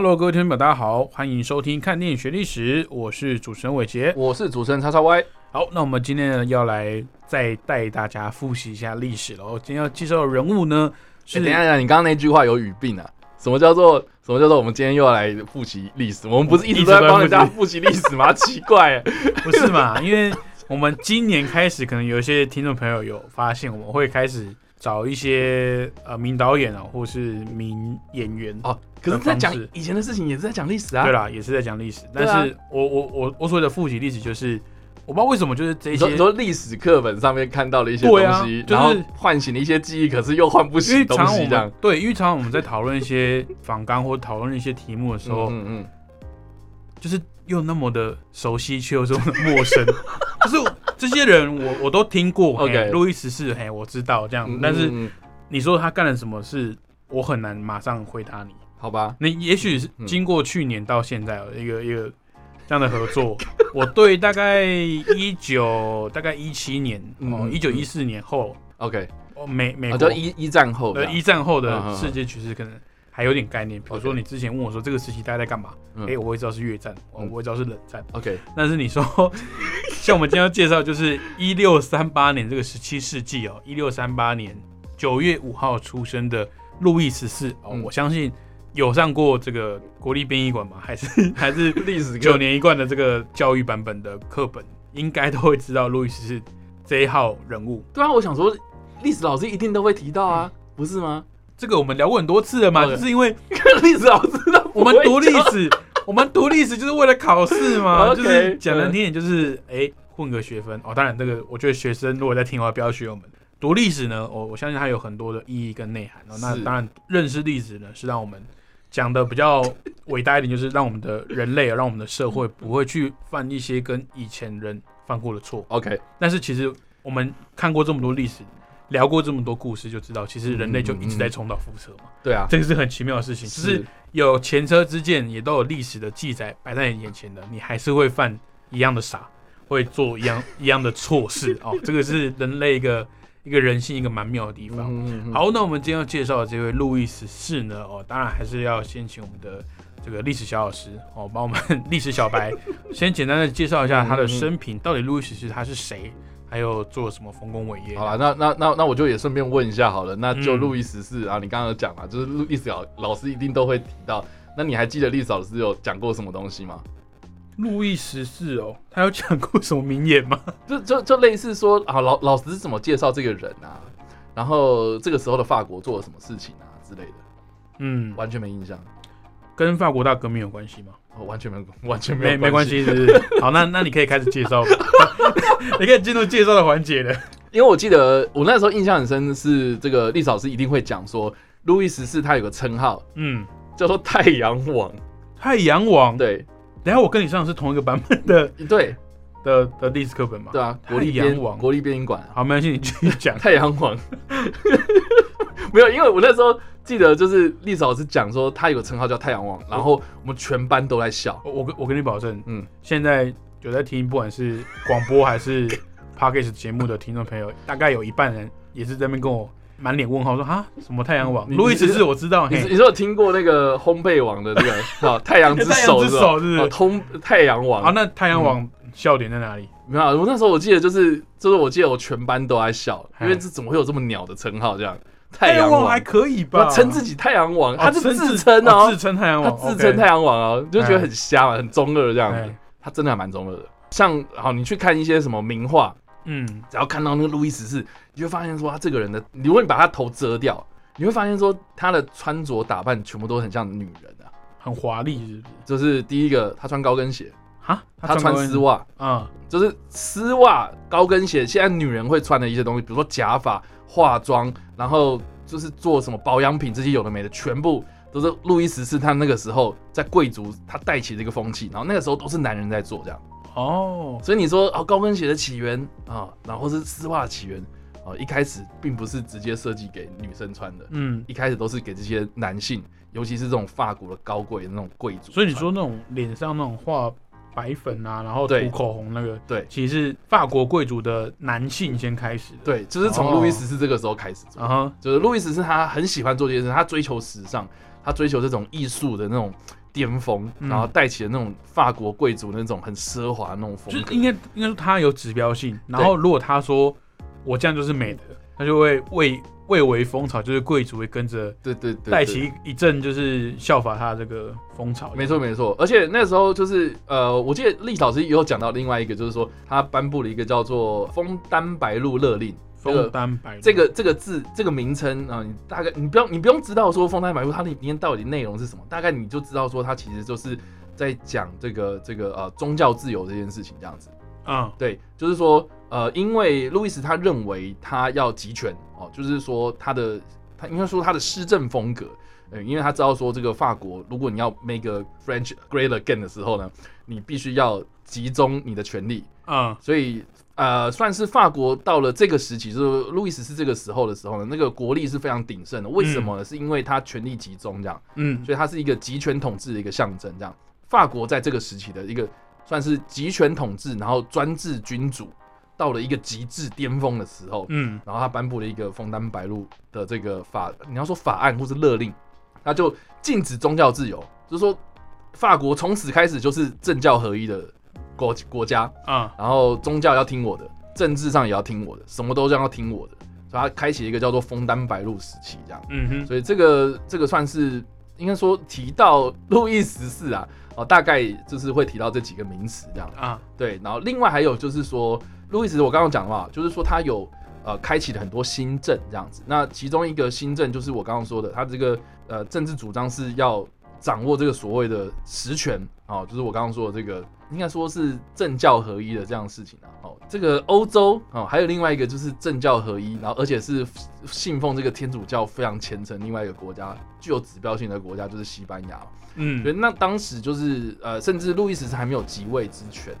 Hello，各位听众朋友，大家好，欢迎收听《看电影学历史》，我是主持人伟杰。我是主持人叉叉 Y，好，那我们今天呢要来再带大家复习一下历史了。今天要介绍的人物呢是欸等一下，等一下，你刚刚那句话有语病啊！什么叫做什么叫做我们今天又要来复习历史？我们不是一直都在帮人家复习历史吗？奇怪欸，不是嘛？因为我们今年开始，可能有一些听众朋友有发现，我们会开始找一些呃名导演啊，或是名演员。哦，可是在讲以前的事情，也是在讲历史啊。对啦，也是在讲历史，但是我我我我所谓的复习历史，就是我不知道为什么，就是这些你说历史课本上面看到的一些东西，就是然后唤醒了一些记忆，可是又唤不醒东西，这样。对，因为常常我们在讨论一些访纲或讨论一些题目的时候，嗯嗯就是又那么的熟悉，却又这么的陌生。就是这些人我，我都听过。OK 路易十四，嘿，我知道这样。嗯，但是你说他干了什么事，我很难马上回答你。好吧，你也许是嗯经过去年到现在哦一个一个这样的合作，我对大概一九大概一七年哦嗯一九一四年后 OK，哦美美啊，国就一一战后呃一战后的世界局势可能还有点概念。比如说你之前问我说这个时期大家在干嘛，嗯哎，我会知道是越战，我会知道是冷战。OK，但是你说 像我们今天要介绍就是一六三八年这个十七世纪哦，一六三八年九月五号出生的路易十四哦，嗯我相信有上过这个国立殡仪馆吗？还是 还是历史九年一贯的这个教育版本的课本，应该都会知道路易十四这一号人物。对啊，我想说历史老师一定都会提到啊，不是吗？这个我们聊过很多次了嘛就是因为历史老师都不我们读历史，我们读历史就是为了考试嘛 就是讲难听点，就是哎、混个学分哦。当然，这个我觉得学生如果在听的话，不要学我们。读历史呢，我我相信它有很多的意义跟内涵哦。那当然，认识历史呢，是让我们讲的比较伟大一点，就是让我们的人类，让我们的社会不会去犯一些跟以前人犯过的错。OK，但是其实我们看过这么多历史，聊过这么多故事，就知道其实人类就一直在重蹈覆辙嘛。对啊，这个是很奇妙的事情，只是有前车之鉴，也都有历史的记载摆在你眼前的，你还是会犯一样的傻，会做一样一样的错事 哦。这个是人类一个一个人性一个蛮妙的地方。好，那我们今天要介绍的这位路易十四呢，哦，当然还是要先请我们的这个历史小老师哦，帮我们 历史小白先简单的介绍一下他的生平，到底路易十四他是谁，还有做什么丰功伟业。好了，那那那那我就也顺便问一下好了，那就嗯路易十四啊，你刚刚有讲嘛，就是路历史老老师一定都会提到，那你还记得历史老师有讲过什么东西吗？路易十四哦，他有讲过什么名言吗？就就就类似说啊，老老师是怎么介绍这个人啊，然后这个时候的法国做了什么事情啊之类的，嗯，完全没印象，跟法国大革命有关系吗？哦完全没有完全没有没没关系，是不 是？好，那那你可以开始介绍，你可以进入介绍的环节了。因为我记得我那时候印象很深是这个历史老师一定会讲说，路易十四他有个称号嗯，叫做太阳王，太阳王。，对等一下我跟你上的是同一个版本的对的的历史课本嘛？对啊，太国立编阳王。国立编译馆啊。好，没关系，你继续讲。太阳王，没有，因为我那时候记得就是历史老师讲说他有个称号叫太阳王，然后我们全班都在笑。我我跟我跟你保证，嗯。嗯，现在有在听，不管是广播还是 podcast 节目的听众朋友，大概有一半人也是在那边跟我满脸问号说啊，什么太阳王？你路易十四我知道，你是你是有听过那个烘焙王的这个？好太阳之 太阳之手是吧手是不是？哦通太阳王。啊，那太阳王笑点在哪里？没有啊，我那时候我记得就是就是我记得我全班都在笑，哎因为这怎么会有这么鸟的称号这样？太阳王。阳还可以吧？他称自己太阳王，他是自称哦。自，称太阳他王，自称太阳王哦，就觉得很瞎嘛，很中二这样。子哎。他真的还蛮中二的。像好，你去看一些什么名画，嗯，只要看到那个路易十四，你就会发现说他这个人的，如果你把他头遮掉，你会发现说他的穿着打扮全部都很像女人啊。很华丽，是不是？就是第一个，他穿高跟鞋，哈，他穿丝袜，啊，就是丝袜、高跟鞋，现在女人会穿的一些东西，比如说假发、化妆，然后就是做什么保养品这些有的没的，全部都是路易十四他那个时候在贵族他带起这个风气，然后那个时候都是男人在做这样。哦，所以你说哦，高跟鞋的起源啊，然后是丝袜的起源啊，一开始并不是直接设计给女生穿的，嗯，一开始都是给这些男性，尤其是这种法国的高贵的那种贵族。所以你说那种脸上那种画白粉啊，然后涂口红那个，对。其实是法国贵族的男性先开始的。，对，就是从路易十四这个时候开始做，啊哈，就是路易十四他很喜欢做这件事，他追求时尚，他追求这种艺术的那种巅峰，嗯。然后带起了那种法国贵族那种很奢华那种风格。就是应该应该说他有指标性，然后如果他说我这样就是美的，他就会为蔚为风潮，就是贵族会跟着对对对，带起一阵就是效法他这个风潮。没错没错，而且那时候就是呃，我记得历史老师也有讲到另外一个，就是说他颁布了一个叫做《枫丹白露勒令》。这个枫丹白露这个这个字这个名称啊、你大概你不用你不用知道说枫丹白露它里面到底内容是什么，大概你就知道说它其实就是在讲这个这个呃宗教自由这件事情这样子。嗯对，就是说呃，因为路易斯他认为他要集权哦，就是说他的他应该说他的施政风格。呃，因为他知道说这个法国，如果你要 make a French great again 的时候呢，你必须要集中你的权力，嗯所以呃，算是法国到了这个时期，就是路易斯是这个时候的时候呢，那个国力是非常鼎盛的。为什么呢？是因为他权力集中，这样，嗯所以它是一个集权统治的一个象征。这样，法国在这个时期的一个算是集权统治，然后专制君主到了一个极致巅峰的时候，嗯然后他颁布了一个枫丹白露的这个法，你要说法案或是勒令，他就禁止宗教自由，就是说法国从此开始就是政教合一的国国家。啊然后宗教要听我的，政治上也要听我的，什么都要听我的，所以他开启了一个叫做枫丹白露时期，这样。嗯哼所以这个这个算是应该说提到路易十四啊，哦，大概就是会提到这几个名词这样。啊对，然后另外还有就是说，路易斯我刚刚讲的嘛，就是说他有呃开启了很多新政这样子。那其中一个新政就是我刚刚说的，他这个呃政治主张是要掌握这个所谓的实权哦，就是我刚刚说的这个，应该说是政教合一的这样的事情啊。哦，这个欧洲哦，还有另外一个就是政教合一，然后而且是信奉这个天主教非常虔诚，另外一个国家具有指标性的国家就是西班牙。嗯所以，那当时就是呃，甚至路易斯是还没有即位之权，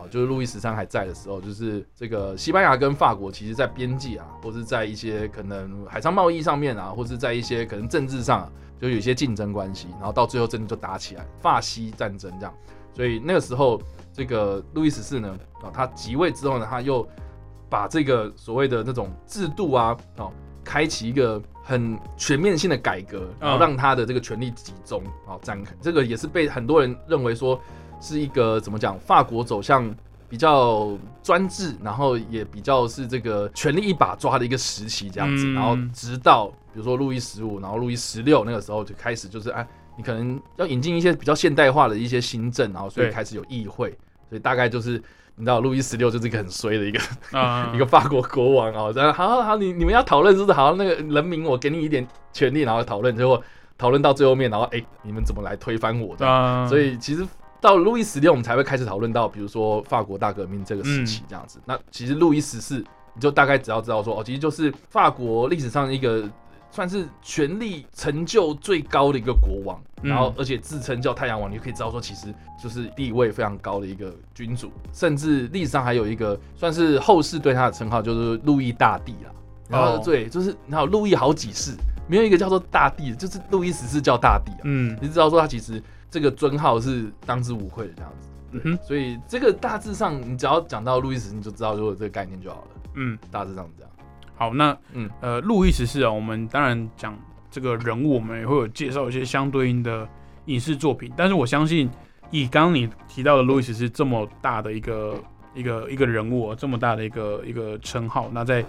啊，就是路易十三还在的时候，就是这个西班牙跟法国，其实在边际啊，或是在一些可能海上贸易上面啊，或是在一些可能政治上、啊，就有一些竞争关系，然后到最后真的就打起来，法西战争这样。所以那个时候，这个路易十四呢，啊，他即位之后呢，他又把这个所谓的那种制度啊，哦，开启一个很全面性的改革，然后嗯让他的这个权力集中，啊，展开。这个也是被很多人认为说是一个怎么讲，法国走向比较专制，然后也比较是这个权力一把抓的一个时期这样子。嗯然后直到比如说路易十五，然后路易十六那个时候就开始就是哎，你可能要引进一些比较现代化的一些新政，然后所以开始有议会，所以大概就是。你知道路易十六就是一个很衰的一个啊 一个法国国王哦，然后好好好，你你们要讨论是不是？好，那个人民我给你一点权利，然后讨论，结果讨论到最后面，然后哎、你们怎么来推翻我的？啊，所以其实到路易十六，我们才会开始讨论到，比如说法国大革命这个时期这样子。那其实路易十四，你就大概只要知道说，哦，其实就是法国历史上一个算是权力成就最高的一个国王，嗯然后而且自称叫太阳王，你就可以知道说，其实就是地位非常高的一个君主，甚至历史上还有一个算是后世对他的称号，就是路易大帝啦。然后哦对，就是然后路易好几世，没有一个叫做大帝，就是路易十四叫大帝啊。嗯你知道说他其实这个尊号是当之无愧的这样子。嗯哼所以这个大致上，你只要讲到路易十，你就知道就有这个概念就好了。嗯，大致上是这样。好，那嗯呃，路易十四啊，我们当然讲这个人物，我们也会有介绍一些相对应的影视作品，但是我相信以刚刚你提到的路易十四这么大的一个一个一个人物、哦，这么大的一个一个称号，那在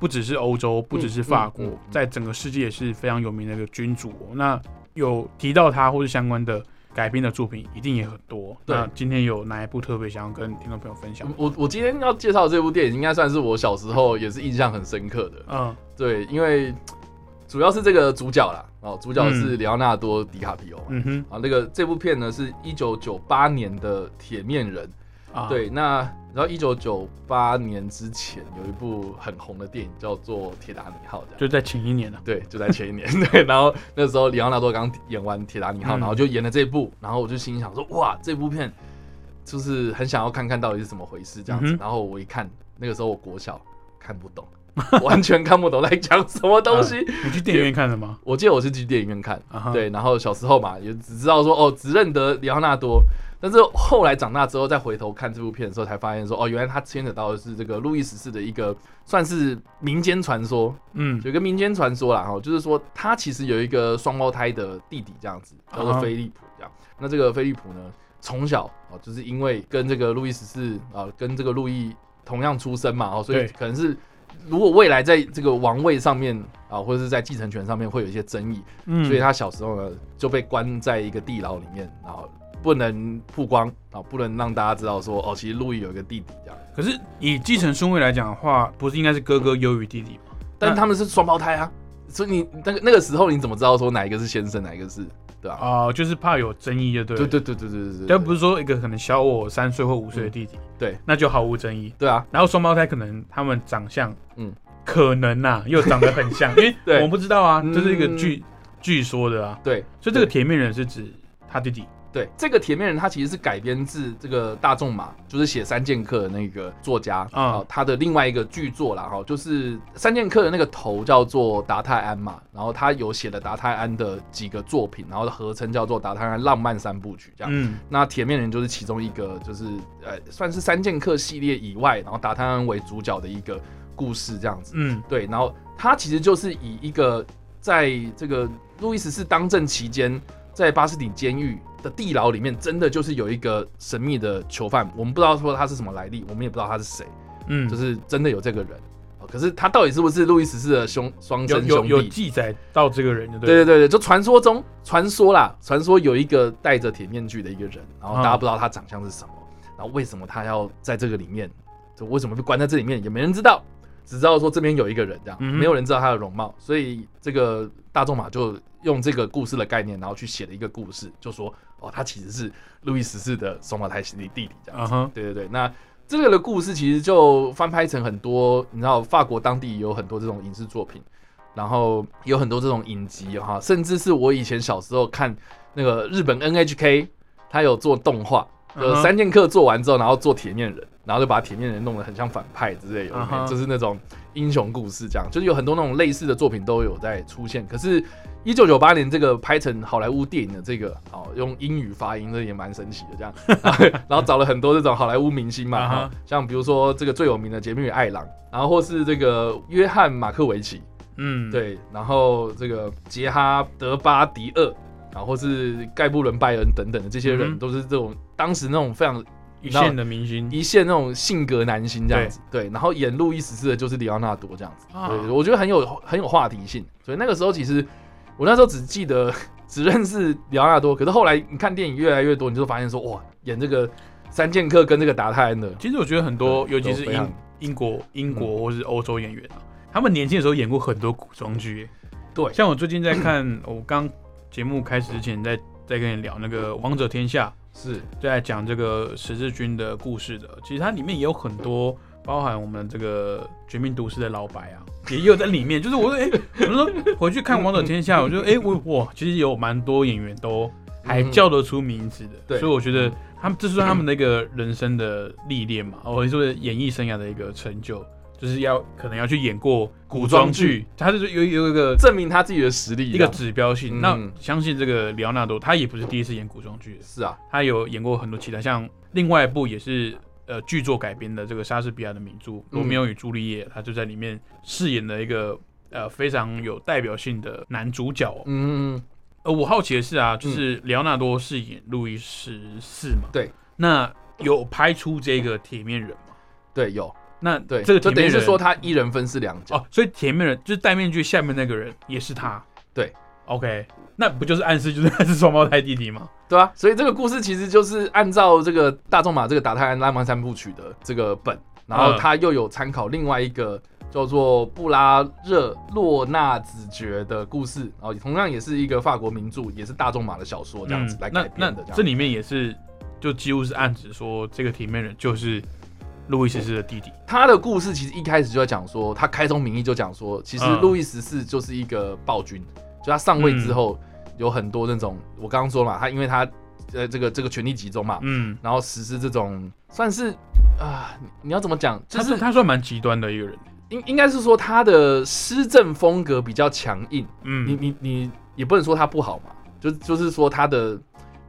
不只是欧洲，不只是法国，嗯嗯嗯在整个世界也是非常有名的一个君主、哦。那有提到他或是相关的改编的作品，一定也很多。对那今天有哪一部特别想要跟听众朋友分享？我我今天要介绍这部电影，应该算是我小时候也是印象很深刻的。嗯对，因为主要是这个主角啦，哦，主角是里奥纳多·迪卡皮欧。嗯哼，啊，那个这部片呢是一九九八年的《铁面人》，啊，对，那然后一九九八年之前有一部很红的电影叫做《铁达尼号》，这样。就在前一年了。对，就在前一年。对，然后那时候里奥纳多刚演完《铁达尼号》，嗯然后就演了这部，然后我就心想说，哇，这部片就是很想要看看到底是怎么回事这样子。嗯哼然后我一看，那个时候我国小看不懂，完全看不懂在讲什么东西。你去电影院看的吗？我记得我是去电影院看，对，然后小时候嘛，也只知道说哦，只认得里奥纳多，但是后来长大之后再回头看这部片的时候，才发现说哦，原来他牵扯到的是这个路易十四的一个算是民间传说，嗯，有个民间传说啦，哈，就是说他其实有一个双胞胎的弟弟，这样子叫做菲利普，这样。那这个菲利普呢，从小哦，就是因为跟这个路易十四啊，跟这个路易同样出生嘛，哦，所以可能是如果未来在这个王位上面啊，或者是在继承权上面会有一些争议，嗯所以他小时候呢就被关在一个地牢里面，然后不能曝光啊，不能让大家知道说哦，其实路易有一个弟弟这样。可是以继承顺位来讲的话，不是应该是哥哥优于弟弟吗？但他们是双胞胎啊，所以你那个那个时候你怎么知道说哪一个是先生，哪一个是对吧、啊、就是怕有争议，就对了。对对对对对对对，但不是说一个可能小我三岁或五岁的弟弟，对，那就毫无争议。对啊，然后双胞胎可能他们长相，嗯。嗯，可能呐、又长得很像，因为对。我们不知道啊，嗯这是一个据据说的啊，对。所以这个铁面人是指他弟弟对，这个铁面人他其实是改编自这个大众马，就是写《三剑客》的那个作家啊啊、他的另外一个巨作啦哈，就是《三剑客》的那个头叫做达泰安嘛，然后他有写了达泰安的几个作品，然后合称叫做达泰安浪漫三部曲这样。嗯那铁面人就是其中一个，就是呃算是三剑客系列以外，然后达泰安为主角的一个故事这样子。嗯对，然后他其实就是以一个在这个路易十四当政期间，在巴士底监狱的地牢里面，真的就是有一个神秘的囚犯，我们不知道说他是什么来历，我们也不知道他是谁，嗯，就是真的有这个人。哦可是他到底是不是路易十四的兄双有有生兄弟？有记载到这个人就对对，对对对，就传说中传说啦，传说有一个戴着铁面具的一个人，然后大家嗯不知道他长相是什么，然后为什么他要在这个里面，就为什么被关在这里面，也没人知道，只知道说这边有一个人这样，没有人知道他的容貌，所以这个大仲马就用这个故事的概念，然后去写了一个故事，就说哦，他其实是路易十四的双胞胎弟弟弟这样子。嗯哼，对对对，那这个的故事其实就翻拍成很多，你知道法国当地有很多这种影视作品，然后有很多这种影集哈，甚至是我以前小时候看那个日本 NHK，他有做动画，呃，三剑客做完之后，然后做铁面人，然后就把铁面人弄得很像反派之类的，就是那种英雄故事这样，就是有很多那种类似的作品都有在出现。可是，一九九八年这个拍成好莱坞电影的这个，哦，用英语发音，这也蛮神奇的这样。然后然后找了很多这种好莱坞明星嘛，像比如说这个最有名的《杰米与艾朗》，然后或是这个约翰马克维奇，嗯，，对，然后这个杰哈德巴迪厄，然后或是盖布伦拜恩等等的这些人，嗯都是这种当时那种非常一线的明星，一线那种性格男星这样子，对，然后演路易十四的就是里奥纳多这样子，啊。对，我觉得很有很有话题性，所以那个时候其实我那时候只记得 只认识里奥纳多，可是后来你看电影越来越多，你就发现说哇，演这个三剑客跟这个达泰安的，其实我觉得很多，尤其是英英国、英国或是欧洲演员啊，他们年轻的时候演过很多古装剧。对。像我最近在看，我刚节目开始之前在在跟你聊那个《王者天下是》，在讲这个十字军的故事的。其实它里面也有很多，包含我们这个《绝命毒师》的老白啊，也有在里面。就是我说，哎、我就说回去看《王者天下》，我就哎、我哇，其实有蛮多演员都还叫得出名字的。对所以我觉得他们这是他们的一个人生的历练嘛，或者说演艺生涯的一个成就，就是要可能要去演过古装剧，他就是有有一个证明他自己的实力，一个指标性。嗯。那相信这个里奥纳多，他也不是第一次演古装剧，是啊，他有演过很多其他，像另外一部也是呃剧作改编的这个莎士比亚的名著《罗密欧与朱丽叶》，他就在里面饰演了一个呃非常有代表性的男主角。哦。嗯，呃，我好奇的是啊，就是里奥纳多饰演路易十四嘛，对，那有拍出这个铁面人吗？对，有那对，这个就等于是说他一人分饰两角，哦，所以铁面人就是戴面具下面那个人也是他，对，OK，那不就是暗示就是他是双胞胎弟弟吗？对啊，所以这个故事其实就是按照这个大仲马这个达泰安拉曼三部曲的这个本，然后嗯他又有参考另外一个叫做布拉热洛纳子爵的故事，然后同样也是一个法国名著，也是大仲马的小说这样子来嗯那那改编的这样。这里面也是就几乎是暗指说这个体面人就是路易十四的弟弟。他的故事其实一开始就在讲说，他开宗明义就讲说，其实嗯路易十四就是一个暴君，就他上位之后有很多那种，我刚刚说嘛，他因为他呃这个这个权力集中嘛，嗯，然后实施这种算是啊、你你要怎么讲？就他是是他算蛮极端的一个人。应应该是说他的施政风格比较强硬，你嗯，你你你也不能说他不好嘛，就就是说他的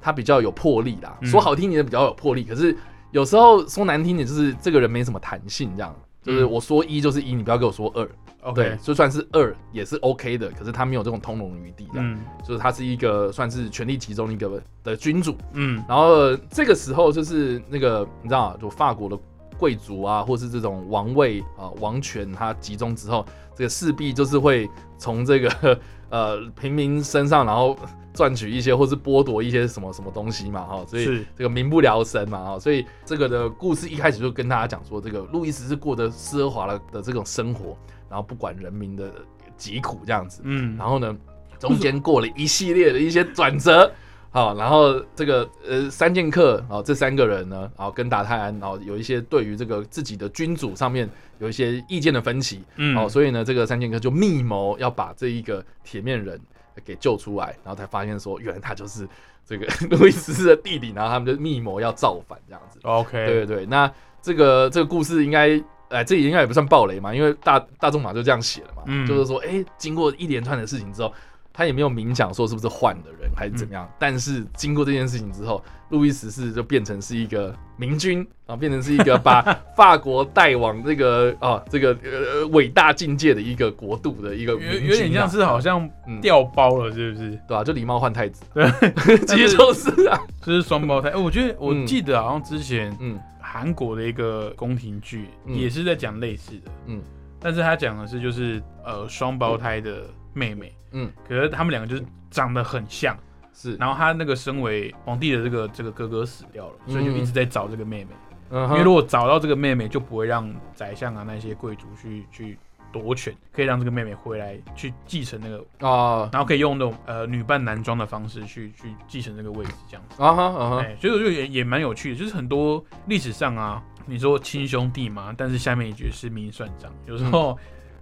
他比较有魄力啦，嗯说好听点比较有魄力，可是有时候说难听点就是这个人没什么弹性，这样。就是嗯。我说一就是一，你不要给我说二，对 OK，，就算是二也是 OK 的，可是他没有这种通融余地，这样、嗯。就是他是一个算是权力集中的一个的君主，嗯。然后呃这个时候就是那个你知道啊，就法国的贵族啊，或是这种王位啊、王权它集中之后，这个势必就是会从这个 呃平民身上，然后赚取一些或是剥夺一些什么什么东西嘛，哈、所以这个民不聊生嘛，哈、所以这个的故事一开始就跟大家讲说，这个路易十是过得奢华了的这种生活，然后不管人民的疾苦这样子，嗯，然后呢，中间过了一系列的一些转折，好，然后这个呃三剑客，啊这三个人呢，然后跟达泰安，然后有一些对于这个自己的君主上面有一些意见的分歧，嗯。哦，所以呢，这个三剑客就密谋要把这一个铁面人给救出来，然后才发现说，原来他就是这个 路易十四的弟弟，然后他们就密谋要造反这样子。OK，对对对，那这个这个故事应该，哎，这应该也不算暴雷嘛，因为大大众马就这样写了嘛，嗯。就是说，哎，经过一连串的事情之后，他也没有明讲说是不是换的人还是怎么嗯。样，但是经过这件事情之后，路易十四就变成是一个明君啊，变成是一个把 法国带往这个啊这个呃伟大境界的一个国度的一个有有点像是好像掉包了，是不是？对吧、就狸猫换太子，对，其实就是啊，就是双胞胎。哎我觉得我嗯记得好像之前嗯。韩国的一个宫廷剧嗯。也是在讲类似的，嗯。但是他讲的是就是呃双胞胎的妹妹，嗯，可是他们两个就是长得很像，是，然后他那个身为皇帝的这个这个哥哥死掉了，所以就一直在找这个妹妹，嗯因为如果找到这个妹妹，就不会让宰相啊那些贵族去去夺权，可以让这个妹妹回来去继承那个，啊然后可以用那种呃女扮男装的方式去去继承这个位置，这样子。啊哈啊哈，哎，所以我觉得也也蛮有趣的，就是很多历史上啊，你说亲兄弟嘛，但是下面一句是明算账，有时候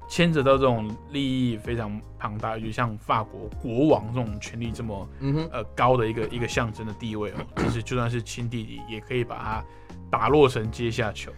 牵扯到这种利益非常庞大，就像法国国王这种权力这么嗯哼。呃高的一个一个象征的地位哦，其实就算是亲弟弟，也可以把他打落成阶下囚，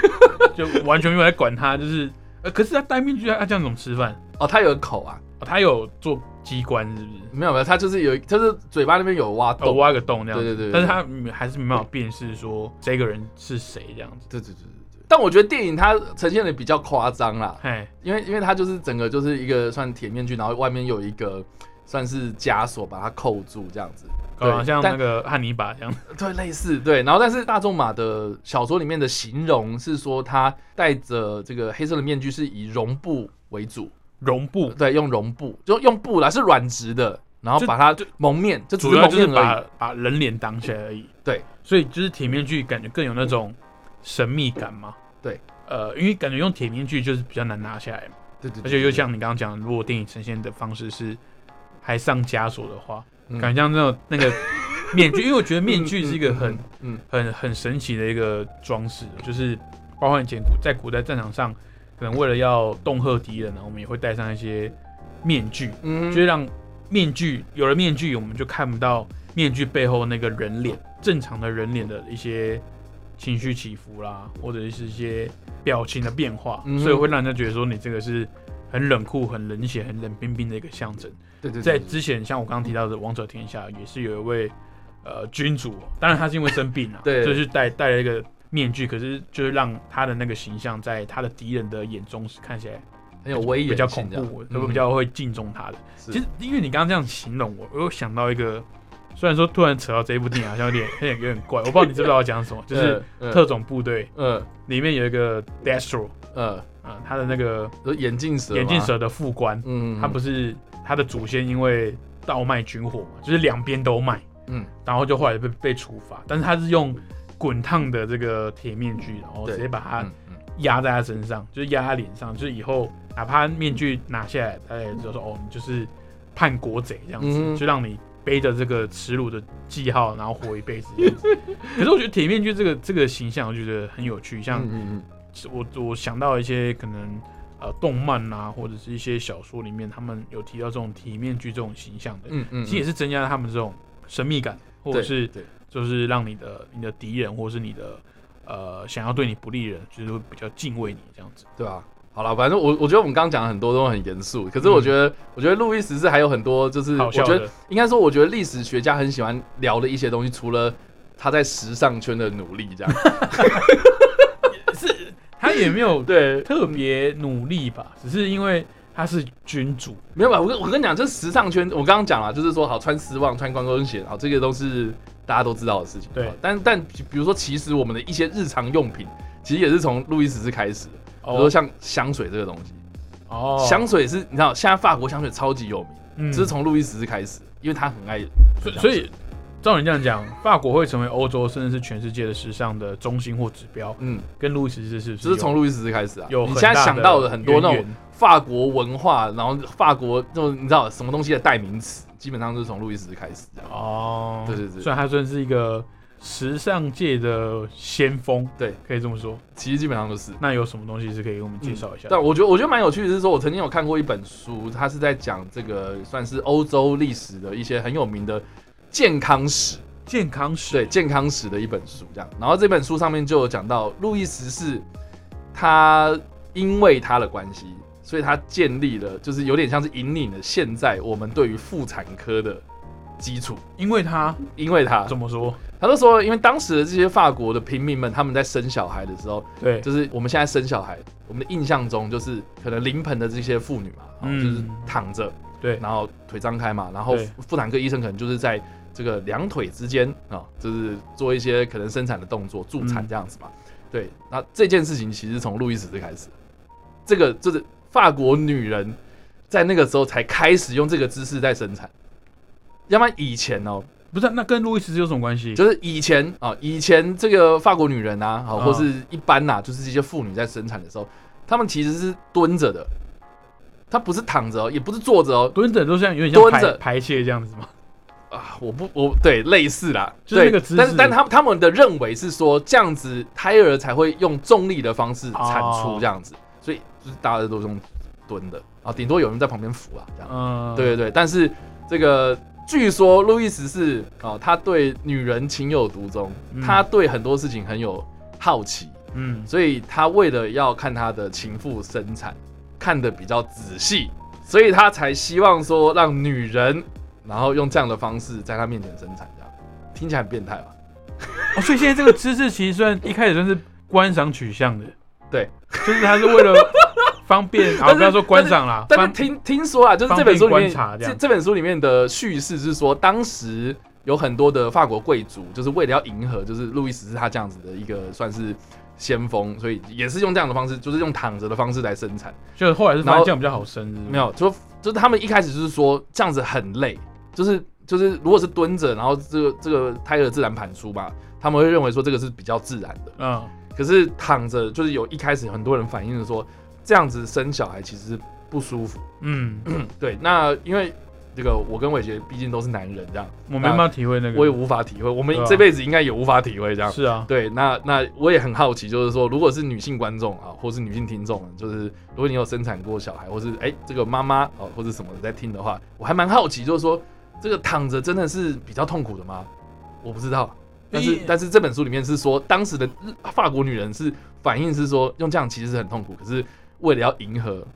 就完全没有在管他，就是呃，可是他戴面具，他这样怎么吃饭？哦，他有口啊？哦他有做机关是不是？没有没有，他就是有，就是嘴巴那边有挖哦，洞。挖个洞这样子，对对对对但是他嗯还是没办法辨识说这个人是谁这样子。对对对对对。但我觉得电影它呈现的比较夸张啦，嘿，因为因为它就是整个就是一个算铁面具，然后外面有一个算是枷锁把它扣住这样子。搞得像那个汉尼拔这样。对，类似对。然后但是大仲马的小说里面的形容是说他戴着这个黑色的面具是以绒布为主，绒布，对，用绒布就用布啦，是软质的，然后把它蒙面，就只主要就是。把把人脸挡起来而已。对，所以就是铁面具感觉更有那种神秘感嘛。对，呃，因为感觉用铁面具就是比较难拿下来嘛，对对对而且又像你刚刚讲的，如果电影呈现的方式是还上枷锁的话，嗯。感觉像那种那个面具，因为我觉得面具是一个很嗯嗯很很神奇的一个装饰，就是包括以前古在古代战场上，可能为了要恫吓敌人呢，我们也会戴上一些面具，嗯就是让面具有了面具，我们就看不到面具背后那个人脸，正常的人脸的一些情绪起伏啦，或者是一些表情的变化，嗯所以会让人家觉得说你这个是很冷酷、很冷血、很冷冰冰的一个象征。对对对。在之前，像我刚刚提到的《王者天下》，也是有一位呃君主，当然他是因为生病啊，对。就是戴戴了一个面具，可是就是让他的那个形象在他的敌人的眼中是看起来很有威严比较恐怖，比较会敬重他的。是。其实因为你刚刚这样形容我，我又想到一个，虽然说突然扯到这一部电影，好像有点有点有点怪，我不知道你知不知道我讲什么，就是嗯特种部队嗯。里面有一个 Destro 嗯，啊，他的那个眼镜蛇，眼镜蛇的副官，嗯，嗯，他不是他的祖先因为倒卖军火嘛，就是两边都卖，嗯。然后就后来被被处罚，但是他是用滚烫的这个铁面具，然后直接把他嗯嗯。压在他身上，就是压他脸上，就是以后哪怕面具拿下来，大家也知道说哦，你就是叛国贼这样子，嗯。就让你背着这个耻辱的记号，然后活一辈子这样子。可是我觉得铁面具这个这个形象，我觉得很有趣。像我我想到一些可能呃动漫啊，或者是一些小说里面，他们有提到这种铁面具这种形象的，嗯嗯，其实也是增加了他们这种神秘感，或者是对就是让你的你的敌人或者是你的呃想要对你不利人，就是会比较敬畏你这样子。对啊。好了，反正我我觉得我们刚刚讲的很多都很严肃，可是我觉得、我觉得路易十四还有很多就是我觉得应该说我觉得历史学家很喜欢聊的一些东西，除了他在时尚圈的努力这样，是他也没有对，特别努力吧，只是因为他是君主，没有吧？我跟我跟你讲，这时尚圈，我刚刚讲了，就是说好穿丝袜、穿高跟鞋，好，这个都是大家都知道的事情。对。好但但比比如说，其实我们的一些日常用品，其实也是从路易十四开始的。比如说像香水这个东西，哦。香水是你知道，现在法国香水超级有名，嗯。这是从路易十四开始，因为他很爱所以所以照你这样讲，法国会成为欧洲甚至是全世界的时尚的中心或指标，嗯，跟路易十四是不是这是从路易十四开始啊。有你现在想到的很多那种法国文化，然后法国那种你知道什么东西的代名词，基本上都是从路易十四开始这样。哦，对对对虽然他算是一个时尚界的先锋，对，可以这么说。其实基本上都是。那有什么东西是可以给我们介绍一下的？但我觉得我觉得蛮有趣的是说，我曾经有看过一本书，它是在讲这个算是欧洲历史的一些很有名的健康史，健康史，对健康史的一本书这样。然后这本书上面就有讲到路易十四，他因为他的关系，所以他建立了就是有点像是引领了现在我们对于妇产科的基础，因为他因为他怎么说？他都说，因为当时的这些法国的平民们，他们在生小孩的时候，对，就是我们现在生小孩，我们的印象中就是可能临盆的这些妇女嘛，哦嗯就是躺着，对，然后腿张开嘛，然后妇产科医生可能就是在这个两腿之间啊、就是做一些可能生产的动作，助产嗯。这样子嘛。对，那这件事情其实从路易十四开始，这个就是法国女人在那个时候才开始用这个姿势在生产，要不然以前哦，不是那跟路易十四有什么关系？就是以前啊，以前这个法国女人啊，好，嗯。或是一般呐、就是这些妇女在生产的时候，她们其实是蹲着的，她不是躺着哦，也不是坐着哦，蹲着都像有点像排蹲着。排泄这样子吗？啊，我不，我对类似啦，就是那个姿势。但是但他们他们的认为是说这样子胎儿才会用重力的方式产出哦。这样子，就是大家都是用蹲的啊，顶多有人在旁边扶啊这样。嗯，对对对，但是这个据说路易十四啊，他对女人情有独钟，嗯。他对很多事情很有好奇，嗯，所以他为了要看他的情妇生产，看得比较仔细，所以他才希望说让女人，然后用这样的方式在他面前生产，这样。听起来很变态吧？哦，所以现在这个姿势其实算一开始算是观赏取向的，对，就是他是为了方便，啊，不要说观赏啦，方但是听听说啊，就是这本书里面这这这本书里面的叙事是说，当时有很多的法国贵族，就是为了要迎合，就是路易十四他这样子的一个算是先锋，所以也是用这样的方式，就是用躺着的方式来生产。就是后来是发现这样比较好生，是是没有，就就是他们一开始就是说这样子很累，就是就是如果是蹲着，然后这个这个胎儿自然盘出吧，他们会认为说这个是比较自然的。嗯，可是躺着，就是有一开始很多人反映的说，这样子生小孩其实不舒服。嗯，对，那因为这个我跟伟杰毕竟都是男人，这样我没办法体会那个，我也无法体会，我们这辈子应该也无法体会这样。是啊，对，那那我也很好奇，就是说，如果是女性观众啊，或是女性听众，就是如果你有生产过小孩，或是哎、这个妈妈哦，或者什么的在听的话，我还蛮好奇，就是说这个躺着真的是比较痛苦的吗？我不知道，但是但是这本书里面是说，当时的日法国女人是反应是说用这样其实是很痛苦，可是为了要迎合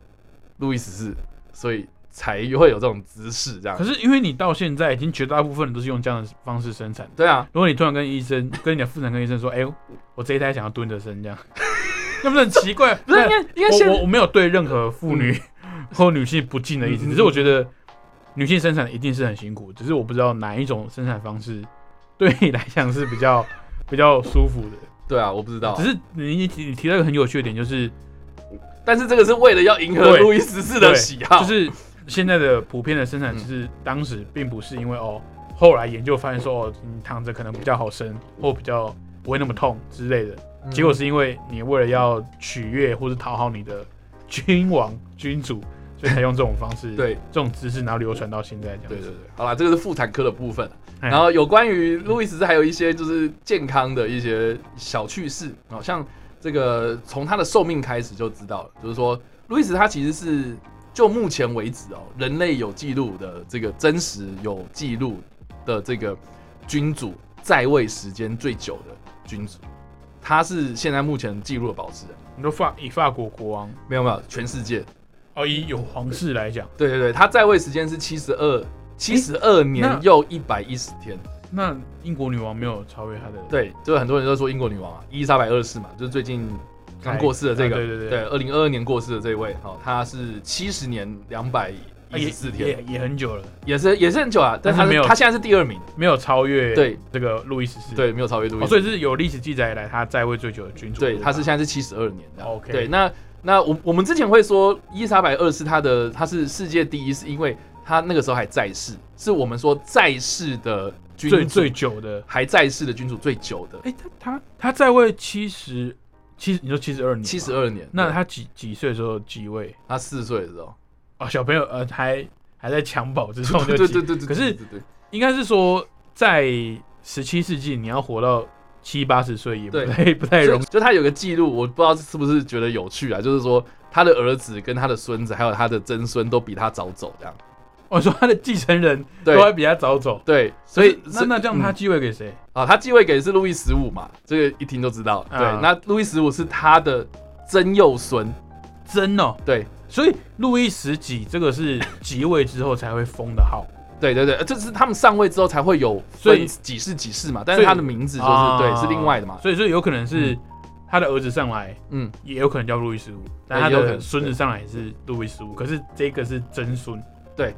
路易十四，所以才会有这种姿势这样可。是因为你到现在已经绝大部分人都是用这样的方式生产，对啊，如果你突然跟医生、跟你的妇产科医生说，哎、我这一胎想要蹲着生，这样，那不是很奇怪？不是应该应该现我我我没有对任何妇女 或女性不敬的意思，嗯只是我觉得女性生产一定是很辛苦，只是我不知道哪一种生产方式对你来讲是比较比较舒服的。对啊，我不知道只，是你你提你提到一个很有趣的点，就是但是这个是为了要迎合路易十四的喜好，就是现在的普遍的生产，其实当时并不是因为哦，后来研究发现说哦，你躺着可能比较好生，或比较不会那么痛之类的。嗯结果是因为你为了要取悦或是讨好你的君王君主，所以才用这种方式，对这种姿势，然后流传到现在这样。对对对，好啦，这个是妇产科的部分。哎然后有关于路易十四还有一些就是健康的一些小趣事，好像这个从他的寿命开始就知道了，就是说路易斯他其实是就目前为止哦，人类有记录的这个真实有记录的这个君主在位时间最久的君主，他是现在目前记录的保持人。你说法以法国国王没有没有，全世界，哦，以有皇室来讲，对对对，他在位时间是七十二七十二年又一百一十天。那英国女王没有超越她的，对，就是很多人都说英国女王啊，伊丽莎白二世嘛，就是最近刚过世的这个，啊对对对。对，二零二二年过世的这位，哦，她是七十年两百一十四天，也也很久了，也是也是很久啊，但是没有她现在是第二名，没有超越对。这个路易十四。对，没有超越路易所以是有历史记载以来他在位最久的君主。对，吧她是现在是七十二年这样。OK 对，那那我我们之前会说伊丽莎白二世她的她是世界第一，是因为她那个时候还在世，是我们说在世的君主最最久的。还在世的君主最久的，哎，他他他在位七十七，你说七十二年，七十。二年，那他几几岁的时候继位？他四岁的时候，哦，小朋友呃还还在襁褓之中对对对对对，可是应该是说在十七世纪你要活到七八十岁也不太 不太容易。就就他有个记录，我不知道是不是觉得有趣啊，就是说他的儿子跟他的孙子还有他的曾孙都比他早走，这样。我说他的继承人对。都会比他早走，对，所以那那这样他嗯。继位给谁？啊，他继位给的是路易十五嘛，这个一听就知道。对，啊。那路易十五是他的曾幼孙，曾哦，对。所以路易十几这个是即位之后才会封的号，对对对，呃这是他们上位之后才会有所以分几世几世嘛，但是他的名字就是、啊。对是另外的嘛。所以所以有可能是他的儿子上来，嗯，也有可能叫路易十五，但他也有可能的孙子上来也是路易十五，可是这个是曾孙，对，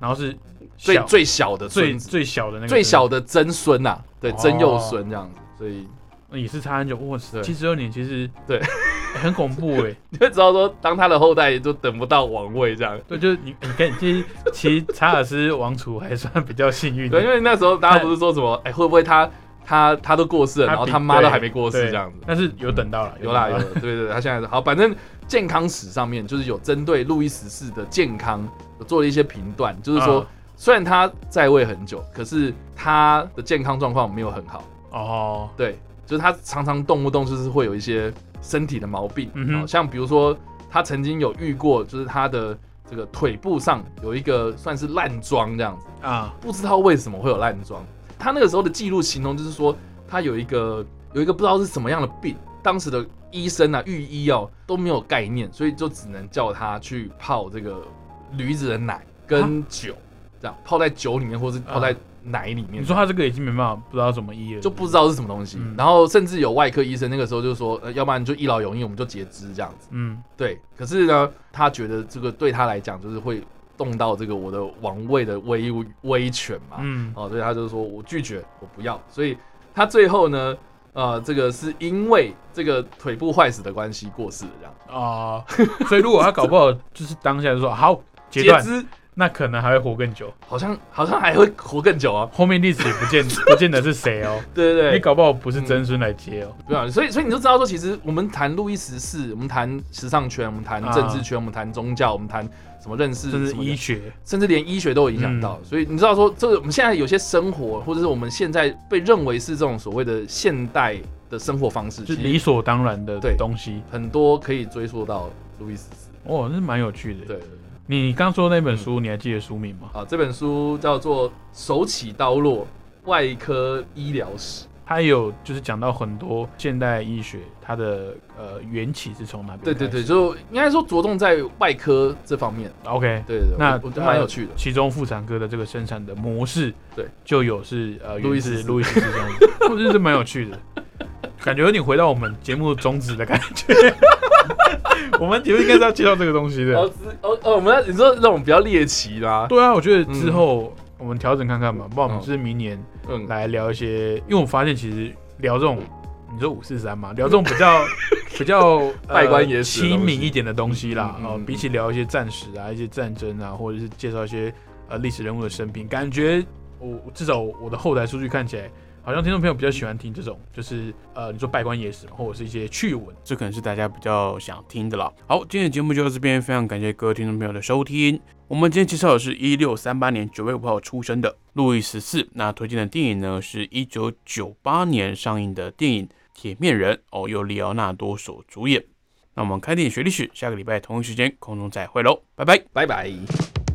然后是最最小的最，最小的那个最小的曾孙呐、对，哦。曾幼孙这样子，所以。孙也是差很久，哇，塞七十二年其实对。欸 很恐怖哎，你会知道说，当他的后代都等不到王位这样。对，就是你你看，其 实其实查尔斯王储还算比较幸运的。对，因为那时候大家不是说什么，哎、会不会他他他都过世了，然后他妈都对还没过世对这样子？但是有等到了，有啦有对对对，他现在是好，反正健康史上面就是有针对路易十四的健康有做了一些评断，就是说、嗯。虽然他在位很久，可是他的健康状况没有很好，哦，对，就是他常常动不动就是会有一些身体的毛病，嗯哼。像比如说他曾经有遇过，就是他的这个腿部上有一个算是烂疮这样子。啊，不知道为什么会有烂疮。他那个时候的记录形容就是说，他有一个有一个不知道是什么样的病，当时的医生啊、御医哦都没有概念，所以就只能叫他去泡这个驴子的奶跟酒，这样泡在酒里面，或是泡在奶里面。你说他这个已经没办法不知道怎么医了，就不知道是什么东西，嗯然后甚至有外科医生那个时候就说，呃，要不然就一劳永逸，我们就截肢这样子。嗯，对，可是呢，他觉得这个对他来讲就是会动到这个我的王位的威威权嘛，嗯哦，所以他就说我拒绝，我不要。所以他最后呢，呃，这个是因为这个腿部坏死的关系过世的这样。啊，所以如果他搞不好就是当下就说好截断，肢那可能还会活更久，好像好像还会活更久啊。后面历史也不见 不见得是谁哦，对对对你，搞不好不是曾孙来接哦，不要。所以所以你就知道说，其实我们谈路易十四，我们谈时尚圈，我们谈政治圈，我们谈宗教，我们谈什么认识，甚至医学，甚至连医学都有影响到。所以你知道说，这个我们现在有些生活，或者是我们现在被认为是这种所谓的现代的生活方式，是其实理所当然的对东西。很多可以追溯到路易十四。哦，那是蛮有趣的。对，对对你刚说那本书，你还记得书名吗？啊，这本书叫做《手起刀落外科医疗史》。它有就是讲到很多现代医学它的呃缘起是从哪边？对对对，。就应该说着重在外科这方面。OK，对对对，那我我觉得蛮有趣的。其中妇产科的这个生产的模式，对，就有是呃路易十四源自路易十四这样子，我觉得是蛮有趣的，感觉有点回到我们节目宗旨的感觉。我们节目应该是要介绍这个东西的。哦哦哦，我们要你说那种比较猎奇啦啊，对啊，我觉得之后我们调整看看吧，不然我们嗯就是明年嗯，来聊一些，因为我发现其实聊这种，你说五四三嘛，聊这种比较 比较呃拜官野史亲民一点的东西啦，哦嗯嗯。嗯，比起聊一些战史啊、一些战争啊，或者是介绍一些呃历史人物的生平，感觉我至少我的后台数据看起来好像听众朋友比较喜欢听这种，就是呃，你说拜官野史或者是一些趣闻，这可能是大家比较想听的了。好，今天的节目就到这边，非常感谢各位听众朋友的收听。我们今天介绍的是一六三八年九月五号出生的路易十四，那推荐的电影呢是一九九八年上映的电影《铁面人》，哦，由里奥纳多所主演。那我们开电影学历史，下个礼拜同一时间空中再会喽，拜拜。拜拜。